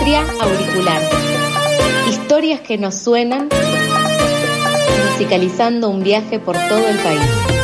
Patria Auricular. Historias que nos suenan, musicalizando un viaje por todo el país.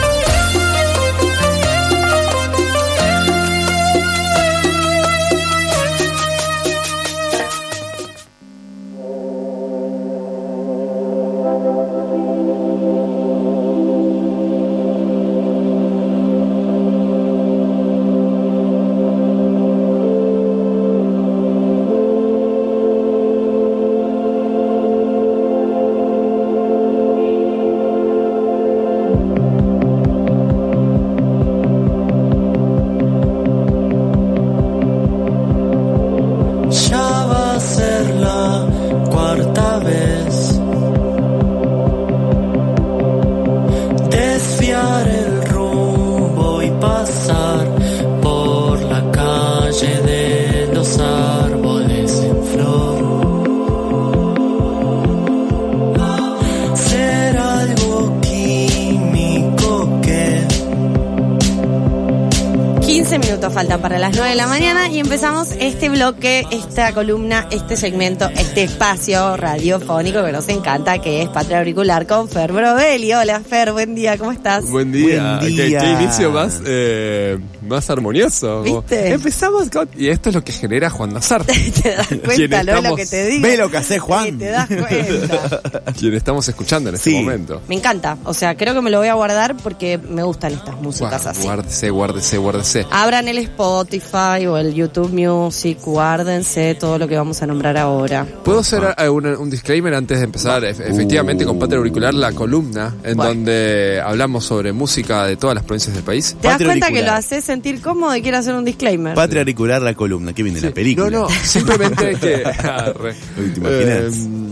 Faltan para las 9 de la mañana y empezamos este bloque, esta columna, este segmento, este espacio radiofónico que nos encanta, que es Patria Auricular con Fer Brovelli. Hola Fer, buen día, ¿cómo estás? Buen día. Buen ¿Qué, día. qué inicio más, eh, más armonioso. ¿Viste? Empezamos con... Y esto es lo que genera Juan Nazar. ¿Te das cuenta? Lo estamos- que te digo. Ve lo que hace Sí, Juan. te das cuenta. quien estamos escuchando en este Sí. momento. Me encanta, o sea, creo que me lo voy a guardar porque me gustan estas músicas así. Guárdese, guárdese, guárdese. Abran el Spotify o el YouTube Music, guárdense todo lo que vamos a nombrar ahora. ¿Puedo hacer eh, un, un disclaimer antes de empezar? Ef- Efectivamente, con Patria Auricular, la columna en Bueno. donde hablamos sobre música de todas las provincias del país. ¿Te das Patria cuenta que lo haces sentir cómodo y quiero hacer un disclaimer? Patria auricular la columna, que viene la película. No, no, simplemente que. ¿Te imaginas? Eh,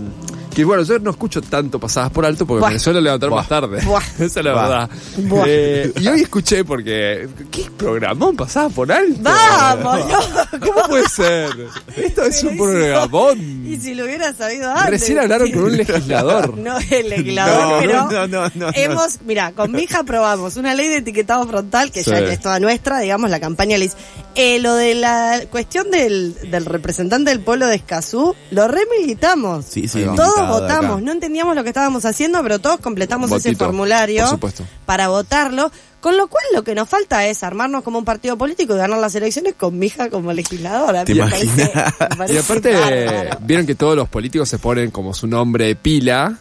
que bueno, yo no escucho tanto pasadas por alto porque Buah. me suelo levantar Buah. más tarde. Buah. Esa es la Buah. verdad. Buah. Eh, y hoy escuché porque. ¿Qué programón pasaba por alto? ¡Vamos! no. ¿Cómo puede ser? Esto es un programón. Y si lo hubiera sabido antes. Recién hablaron con un legislador. No el legislador, No, pero no, no, no, no. hemos, mira, con mi hija aprobamos una ley de etiquetado frontal que ya es toda nuestra, digamos, la campaña le dice. Eh, lo de la cuestión del, del representante del pueblo de Escazú, lo remilitamos. Sí, sí, va. Todos votamos, acá. no entendíamos lo que estábamos haciendo, pero todos completamos ese formulario para votarlo. Con lo cual lo que nos falta es armarnos como un partido político y ganar las elecciones con mi hija como legisladora. ¿Te Me imaginas? parece- me Y aparte, bárbaro. vieron que todos los políticos se ponen como su nombre de pila.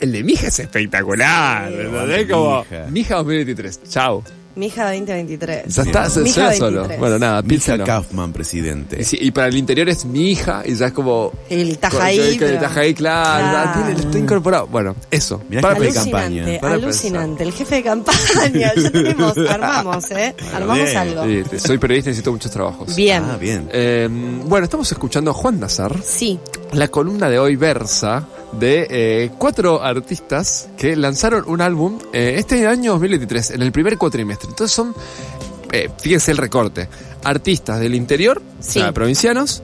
El de Mija es espectacular. Sí. ¿entendés? Como Mija. Mija 2023. Chao. Mi hija 2023. Ya está, se Mi hija suena solo. 23. Bueno, nada, Mija piénsalo. Kaufman, presidente. Y, sí, y para el interior es mi hija y ya es como. El Tajaí. el pero- Tajaí, claro, ya Claro. tiene, está incorporado. Bueno, eso. Mirá para que pensar. campaña. Alucinante, Para alucinante. El jefe de campaña. Ya tenemos, armamos, ¿eh? Armamos bien. algo. Sí, te- soy periodista y necesito muchos trabajos. Bien. Ah, bien. Eh, bueno, estamos escuchando a Juan Nazar. Sí. La columna de hoy versa de eh, cuatro artistas que lanzaron un álbum eh, este año 2023, en el primer cuatrimestre. Entonces son, eh, fíjense el recorte, artistas del interior, Sí. o sea, provincianos,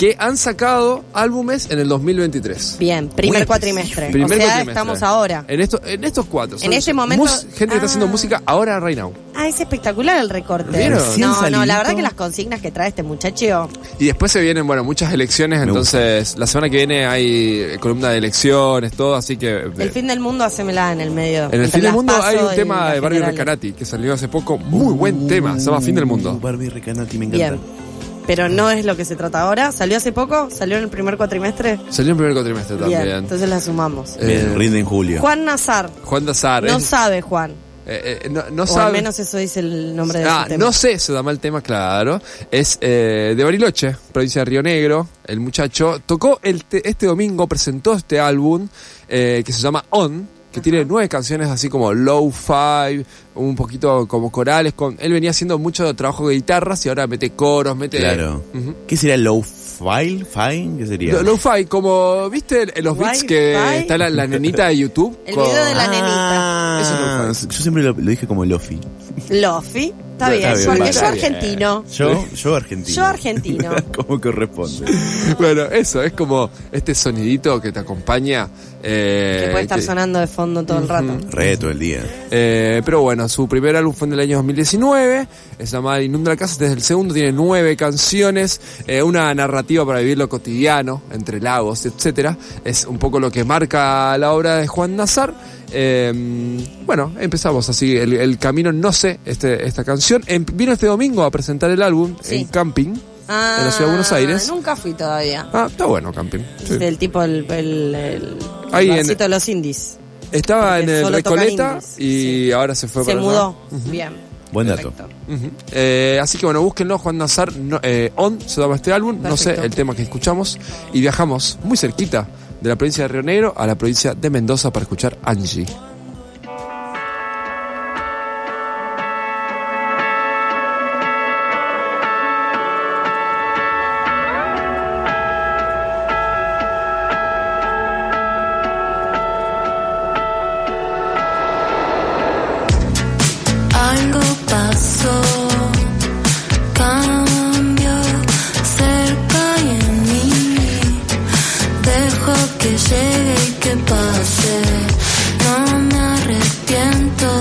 que han sacado álbumes en el 2023. Bien, primer cuatrimestre. Primer o sea, cuatrimestre. estamos ahora. En, esto, en estos cuatro. En este momento- gente que está haciendo Ah. música ahora, right now. Ah, es espectacular el recorte. ¿Vieron? No, no, la salidito. verdad que las consignas que trae este muchacho. Y después se vienen, bueno, muchas elecciones, Me entonces la semana que viene hay eh, columna de elecciones, todo, así que... eh, El fin del mundo, hacémela en el medio. En el entre fin del mundo hay un tema de Barbie. Recanati que salió hace poco. Muy buen tema. Se llama Fin del Mundo. Uh, Barbie Recanati, me encanta. Bien. Pero no es lo que se trata ahora. ¿Salió hace poco? ¿Salió en el primer cuatrimestre? Salió en primer cuatrimestre Bien, también. entonces la sumamos. Eh, Bien, rinde en julio. Juan Nazar. Juan Dazar. No es- sabe, Juan. eh, eh, no, no O sabe. al menos eso dice el nombre de Ah, tema. no sé, se llama el tema, claro. Es eh, de Bariloche, provincia de Río Negro. El muchacho tocó el te- este domingo, presentó este álbum eh, que se llama On, que tiene nueve canciones así como low-fi, un poquito como corales. Con, él venía haciendo mucho trabajo de guitarras y ahora mete coros, mete... Claro. ¿Qué sería low file? Fine? ¿Qué sería? Lo- Lo-fi, como, ¿viste en los beats que está la, la nenita de YouTube? El Con- video de la Ah, es lo-fi. yo siempre lo, lo dije como Lofi. Lofi. Está Está bien, bien, porque está yo argentino. Yo, yo argentino. Yo argentino. como corresponde. Bueno, eso, es como este sonidito que te acompaña. eh, que puede estar que- sonando de fondo todo el rato. Re todo el día. Eh, pero bueno, su primer álbum fue en el año 2019, es llamado Inunda la Casa, desde el segundo tiene nueve canciones, eh, una narrativa para vivir lo cotidiano, entre lagos, etcétera. Es un poco lo que marca la obra de Juan Nazar. Eh, bueno, empezamos así, el, el camino, no sé, este, esta canción. Em- vino este domingo a presentar el álbum Sí. en Camping, Ah, en la ciudad de Buenos Aires. Nunca fui todavía. Ah, está bueno Camping. sí. Del tipo el, el, el Ahí en- de los indies. Estaba en Porque el solo tocan Recoleta y sí. ahora se fue Se para allá. mudó. Bien. Buen dato. Perfecto. Ujú. Eh, así que bueno, búsquenlo, Juan Nazar, no- eh, On se llama este álbum, no sé Perfecto. el tema que escuchamos, y viajamos muy cerquita de la provincia de Río Negro a la provincia de Mendoza para escuchar Angie. Que llegue y que pase. No me arrepiento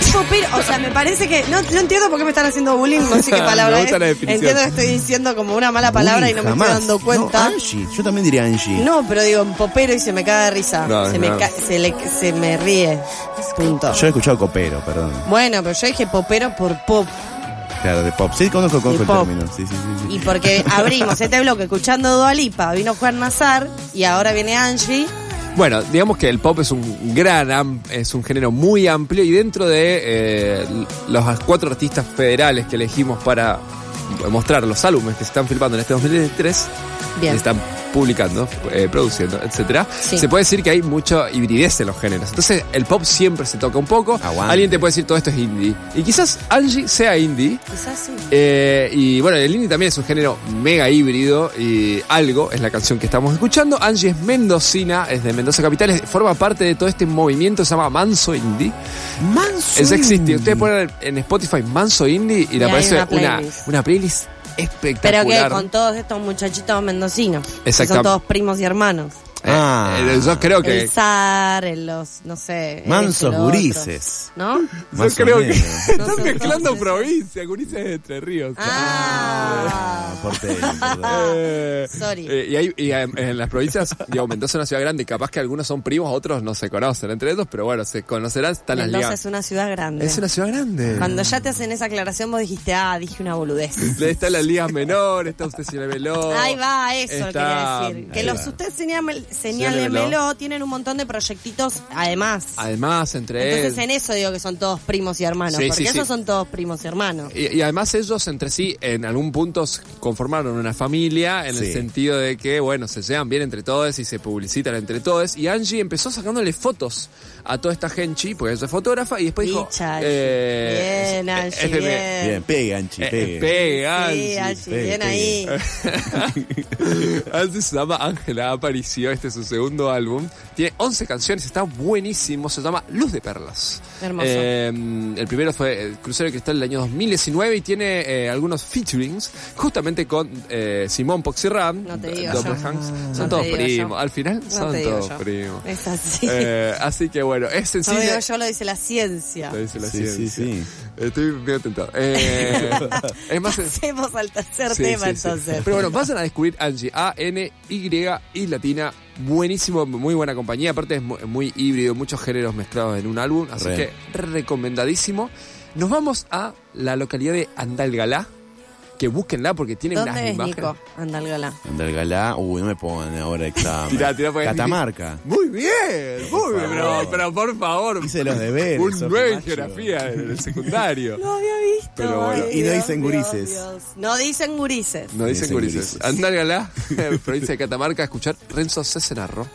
qué popera. O sea, me parece que. No, no entiendo por qué me están haciendo bullying, no sé qué palabra es. Entiendo que estoy diciendo como una mala palabra y no me estoy dando cuenta. No, Angie. Yo también diría Angie. No, pero digo, popero y se me caga de risa. No, se. Me ca- se, le, se me ríe. Punto. Yo he escuchado copero, perdón. Bueno, pero yo dije popero por pop. Claro, de pop. Sí, conozco, conozco el pop. término. Sí, sí. sí. Y porque abrimos este bloque escuchando Dualipa, vino Juan Nazar y ahora viene Angie. Bueno, digamos que el pop es un gran, es un género muy amplio y dentro de eh, los cuatro artistas federales que elegimos para mostrar los álbumes que se están filmando en este 2023, Bien. están publicando, eh, produciendo, etcétera, Sí. se puede decir que hay mucha hibridez en los géneros. Entonces, el pop siempre se toca un poco. Aguante. Alguien te puede decir todo esto es indie. Y quizás Angie sea indie. Quizás sí. Eh, y bueno, el indie también es un género mega híbrido y algo es la canción que estamos escuchando. Angie es mendocina, es de Mendoza Capital, es- forma parte de todo este movimiento se llama Manso Indie. Manso. Es existe. indie. Ustedes ponen en Spotify Manso Indie y le hay aparece una una, playlist. Playlist Pero espectacular. que con todos estos muchachitos mendocinos. Que Exactam- son todos primos y hermanos. Eh, Ah. eh, yo creo que El zar, el los, no sé. el Mansos este, otro. gurises. ¿No? yo creo que están mezclando todos provincia, gurises de Entre Ríos. Ah. porteño, perdón. Eh, Sorry. eh, y hay, y en las provincias, digo, Mendoza es una ciudad grande y capaz que algunos son primos, otros no se conocen entre ellos, pero bueno, se conocerán, están las Mendoza ligas. es una ciudad grande. Es una ciudad grande. Cuando ya te hacen esa aclaración, vos dijiste, ah, dije una boludez. Está en las ligas menores, está usted señálemelo. Ahí va, eso Está- quería decir. Que los va. Señálemelo. tienen un montón de proyectitos además. Además, entre Entonces él- en eso digo que son todos primos y hermanos. Sí, porque sí, sí. esos son todos primos y hermanos. Y, y además ellos entre sí en algún punto conformaron una familia en el sentido de que, bueno, se llevan bien entre todos y se publicitan entre todos. Y Angie empezó sacándole fotos a toda esta gente, porque ella es fotógrafa, y después dijo... Angie. eh, Bien, Angie, es de- bien. Bien, pegue, Anchi, eh, pegue. pegue, Angie. Sí, Angie, pegue, bien pegue. ahí. Angie se llama Ángela, apareció este este es su segundo álbum. Tiene 11 canciones, está buenísimo, se llama Luz de Perlas. Hermoso. Eh, el primero fue el Crucero de Cristal del año 2019 y tiene eh, algunos featurings justamente con eh, Simón Poxirram, No. Hanks. No Son todos primos, yo. al final No son todos yo. primos. Es así. Eh, así que bueno, es sencillo. digo yo, lo dice la ciencia. Te dice la Sí, ciencia. sí. Estoy medio tentado. Eh, es más Pasemos al tercer Sí, tema sí, sí. entonces. Pero bueno, vayan a descubrir Angie, A-N-Y y latina. Buenísimo, muy buena compañía. Aparte es mu- muy, híbrido, muchos géneros mezclados en un álbum. Así que recomendadísimo. Nos vamos a la localidad de Andalgalá. Que búsquenla porque tiene unas ¿Dónde es imágenes. Nico? Andalgalá. Andalgalá, uy, no me pongan ahora examen. Tirá, tirá, porque- Catamarca. Muy bien, muy bien. Pero, pero por favor. Hice los deberes, Un Sofi 9 en Macho. geografía en el secundario. Lo había visto. Pero bueno. ay, Y no dicen Dios, gurises. Dios. No dicen gurises. No dicen Dicen gurises. gurises. Andalgalá, provincia de Catamarca, a escuchar Renzo Cesenarro.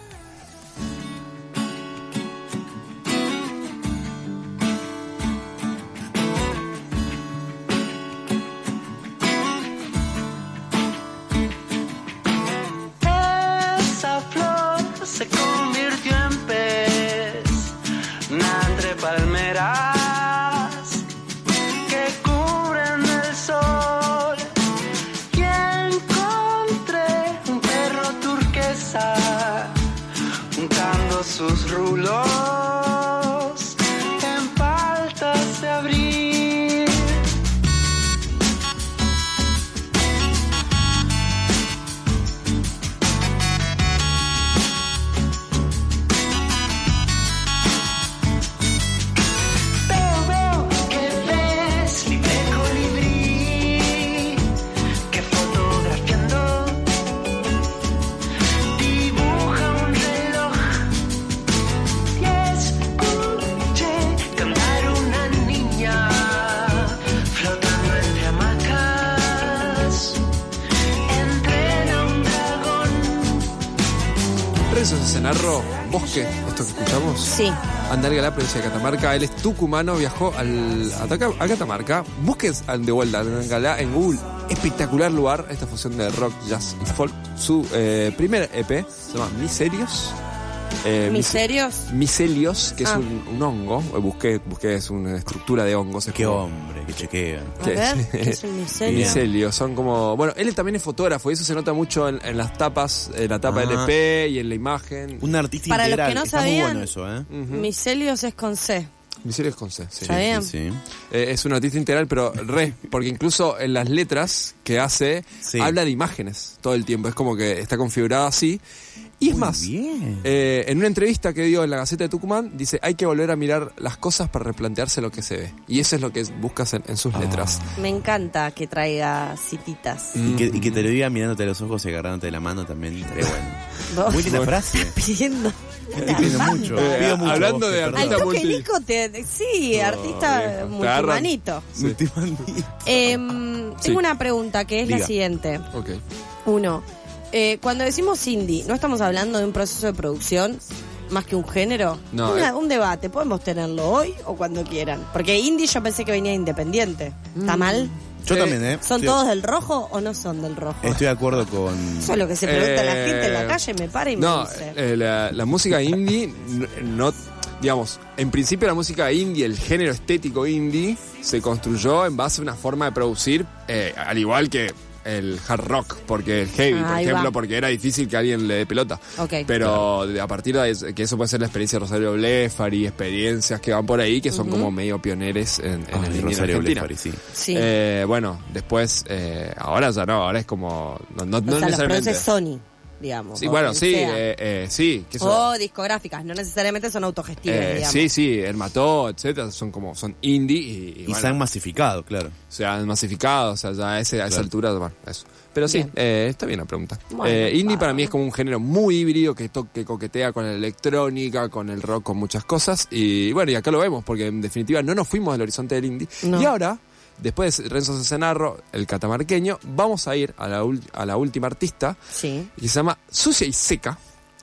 Sus rulos Sí. Andalgalá, provincia de Catamarca. Él es tucumano, viajó al, a, a Catamarca. Busquen de vuelta Andalgalá en Google. Espectacular lugar, esta fusión de rock, jazz y folk. Su eh, primer EP se llama Miserios. Eh, Mis- ¿Miserios? Micelios, que es Ah. un, un hongo. Eh, Busqué, busqué, es una estructura de hongos. es Qué como- hombre, que chequea. A ¿Qué? ver, ¿qué es un micelio? Micelios, son como. Bueno, él también es fotógrafo y eso se nota mucho en, en las tapas, en la tapa del Ah. EP y en la imagen. Un artista Para los integral. que no Está muy sabían- bueno eso, ¿eh? Ujú. Micelios es con C. Micelios con C, sí. ¿Está bien? Sí, sí. Eh, es un artista integral, pero re, porque incluso en las letras que hace, Sí. habla de imágenes todo el tiempo. Es como que está configurado así. Y es Muy más, bien. eh, en una entrevista que dio en la Gaceta de Tucumán, dice, hay que volver a mirar las cosas para replantearse lo que se ve. Y eso es lo que buscas en, en sus letras. Me encanta que traiga cititas. Mm. Y que, y que te lo diga mirándote a los ojos y agarrándote de la mano también estaría bueno. Vos Muy linda frase. pidiendo. Estoy pidiendo mucho. Eh, Pido mucho. hablando Bosque, de perdón. Al Artista toque Nico te. Sí, artista multimanito. Sí. Multimandí. Em, Sí. Tengo una pregunta que es la siguiente. Ok. Uno, eh, cuando decimos indie, ¿no estamos hablando de un proceso de producción más que un género? No, Una- eh. Un debate, podemos tenerlo hoy o cuando quieran. Porque indie yo pensé que venía independiente. ¿Está mal? Yo Eh, también, ¿eh? ¿Son todos del rojo o no son del rojo? Estoy de acuerdo con. Eso es lo que se pregunta la Eh, gente en la calle, me para y me No, dice. eh, la, la música indie no, digamos, en principio la música indie, el género estético indie, se construyó en base a una forma de producir, eh, al igual que el hard rock, porque el heavy, por Ahí ejemplo, va. porque era difícil que alguien le dé pelota. Pero a partir de eso- que eso puede ser la experiencia de Rosario Blefari, experiencias que van por ahí, que son como medio pioneres en, en Ay, el Rosario Argentina. Blefari, sí. Sí. Eh, bueno, después, eh, ahora ya no, ahora es como, no, no, o no sea, los necesariamente. produce Sony, digamos. Sí, o bueno, sí, eh, eh, sí. Que O discográficas, no necesariamente son autogestivas, Eh, digamos. sí, sí, el Mató, etcétera, son como, son indie y, y Y bueno, se han masificado, claro. se han masificado, o sea, ya a, ese- a esa altura, bueno, eso. Pero sí, Bien. eh, está bien la pregunta. Bueno, Eh, indie para mí es como un género muy híbrido que, que coquetea con la electrónica, con el rock, con muchas cosas. Y bueno, y acá lo vemos, porque en definitiva no nos fuimos del horizonte del indie. No. Y ahora, después de Renzo Cesenarro, el catamarqueño, vamos a ir a la, ul- a la última artista, Sí. que se llama Sucia y Seca.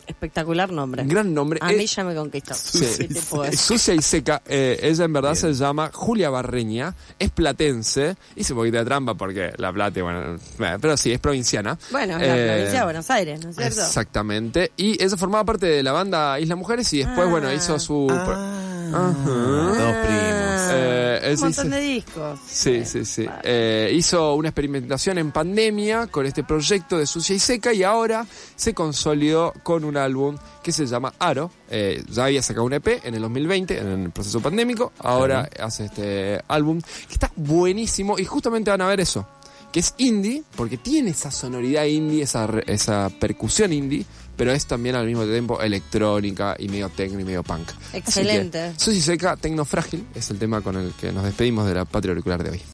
Espectacular nombre. Gran nombre. A mí ya me conquistó. Sucia y seca, eh, ella en verdad se llama Julia Barreña, es platense, hice un poquito de trampa porque La Plata, bueno, eh, pero sí, es provinciana. Bueno, es la Eh, provincia de Buenos Aires, ¿no es cierto? Exactamente. Y ella formaba parte de la banda Isla Mujeres y después, Ah. bueno, hizo su... Ah, dos primos. Eh, Un montón hizo- de discos. Sí, sí, sí. Eh, hizo una experimentación en pandemia con este proyecto de Sucia y Seca y ahora se consolidó con un álbum que se llama Aro. Eh, ya había sacado un EP en el 2020, en el proceso pandémico. Ahora hace este álbum que está buenísimo y justamente van a ver eso. Que es indie, porque tiene esa sonoridad indie, esa, re- esa percusión indie, pero es también al mismo tiempo electrónica y medio techno y medio punk. Excelente. Sucia y Seca, Tecno Frágil, es el tema con el que nos despedimos de la patria auricular de hoy.